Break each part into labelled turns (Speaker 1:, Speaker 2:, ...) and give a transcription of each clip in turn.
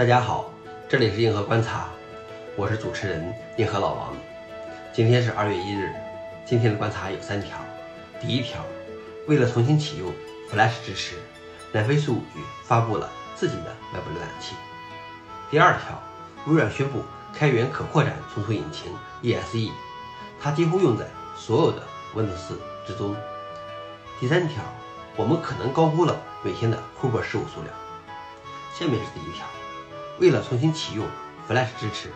Speaker 1: 大家好，这里是硬核观察，我是主持人硬核老王。今天是二月一日，今天的观察有三条。第一条，为了重新启用 Flash 支持，南非事务局发布了自己的外部浏览器。第二条，微软宣布开源可扩展存储引擎 ESE，它几乎用在所有的 Windows 之中。第三条，我们可能高估了每天的 Kuber 事务数量。下面是第一条，为了重新启用 Flash 支持，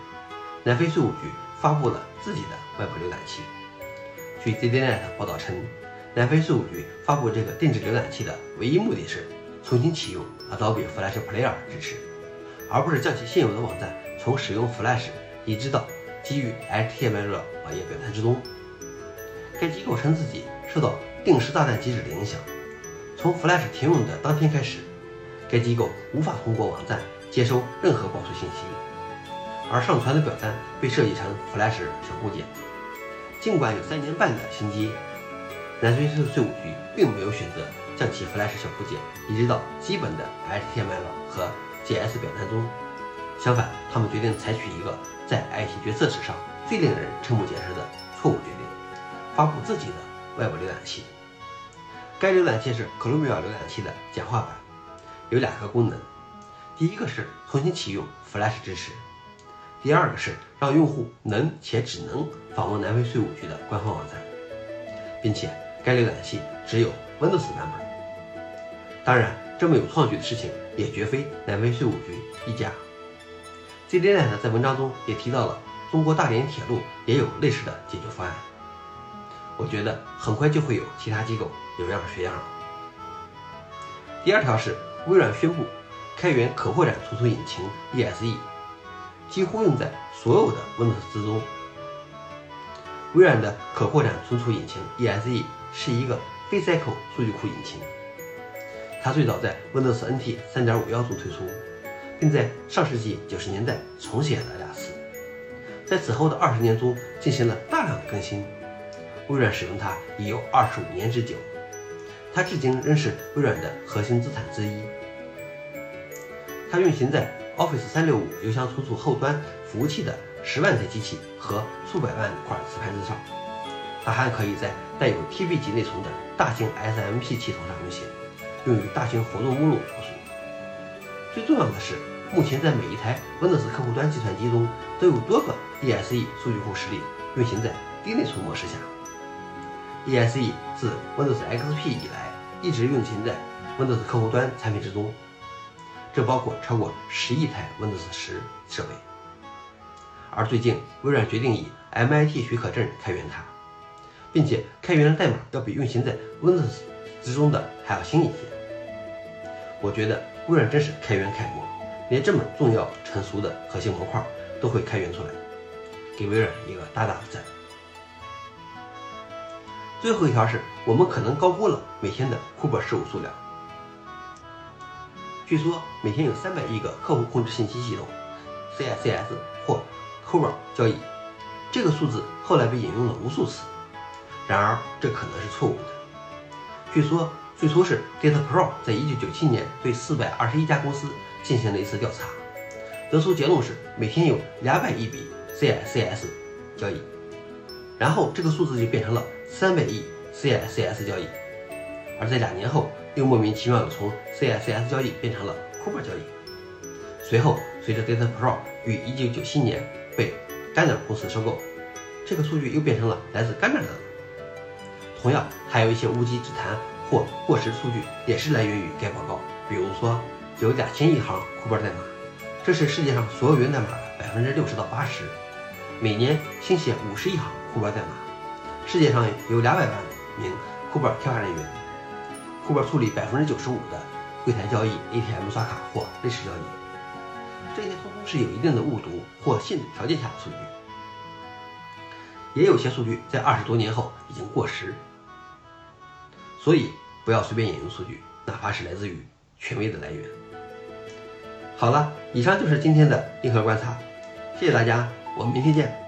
Speaker 1: 南非税务局发布了自己的外部浏览器。据 ZDNet 报道称，南非税务局发布这个定制浏览器的唯一目的是重新启用 Adobe Flash Player 支持，而不是将其现有的网站从使用 Flash 移植到基于 HTML 网页表单之中。该机构称自己受到定时炸弹机制的影响，从 Flash 停用的当天开始。该机构无法通过网站接收任何光速信息，而上传的表单被设计成 Flash 小部件。尽管有三年半的新机，南非税务局并没有选择将其 Flash 小部件移植到基本的 HTML 和 JS 表单中。相反，他们决定采取一个在 IT 决策史上最令人瞠目结舌的错误决定：发布自己的外部浏览器。该浏览器是 Chromium 浏览器的简化版。有两个功能，第一个是重新启用 Flash 支持，第二个是让用户能且只能访问南非税务局的官方网站，并且该浏览器只有 Windows 版本。当然，这么有创举的事情也绝非南非税务局一家。ZDNet 在文章中也提到了中国大连铁路也有类似的解决方案。我觉得很快就会有其他机构有样学样了。第二条是。微软宣布开源可扩展存储引擎 ESE，几乎用在所有的 Windows 之中。微软的可扩展存储引擎 ESE 是一个非 SQL 数据库引擎，它最早在 Windows NT 3.51中推出，并在上世纪九十年代重写了两次，在此后的二十年中进行了大量的更新。微软使用它已有二十五年之久。它至今仍是微软的核心资产之一。它运行在 Office 365邮箱存储后端服务器的十万台机器和数百万块磁盘之上。它还可以在带有 TB 级内存的大型 SMP 系统上运行，用于大型活动目录。最重要的是，目前在每一台 Windows 客户端计算机中都有多个 ESE 数据库实例运行在低内存模式下。ESE 自 Windows XP 以来一直运行在 Windows 客户端产品之中，这包括超过十亿台 Windows 十设备。而最近，微软决定以 MIT 许可证开源它，并且开源的代码要比运行在 Windows 之中的还要新一些。我觉得微软真是开源楷模，连这么重要成熟的核心模块都会开源出来，给微软一个大大的赞。最后一条是我们可能高估了每天的 Kuber 事务数量。据说每天有三百亿个客户控制信息系统 （CICS） 或 Kuber 交易，这个数字后来被引用了无数次。然而这可能是错误的。据说最初是 DataPro 在一九九七年对四百二十一家公司进行了一次调查，得出结论是每天有两百亿笔 CICS 交易，然后这个数字就变成了。三百亿 CICS 交易，而在两年后又莫名其妙的从 CSS 交易变成了 Kuber 交易。随后，随着 DataPro 于1997年被 Gartner 公司收购，这个数据又变成了来自 Gartner 的。同样，还有一些无稽之谈或过时数据也是来源于该报告。比如说，有两千亿行 Kuber 代码，这是世界上所有源代码的百分之六十到八十。每年新写五十亿行 Kuber 代码。世界上有两百万名库本开发人员，库本处理百分之九十五的柜台交易、ATM 刷卡或类似交易，这些通通是有一定的误读或限制条件下的数据，也有些数据在二十多年后已经过时，所以不要随便引用数据，哪怕是来自于权威的来源。好了，以上就是今天的硬核观察，谢谢大家，我们明天见。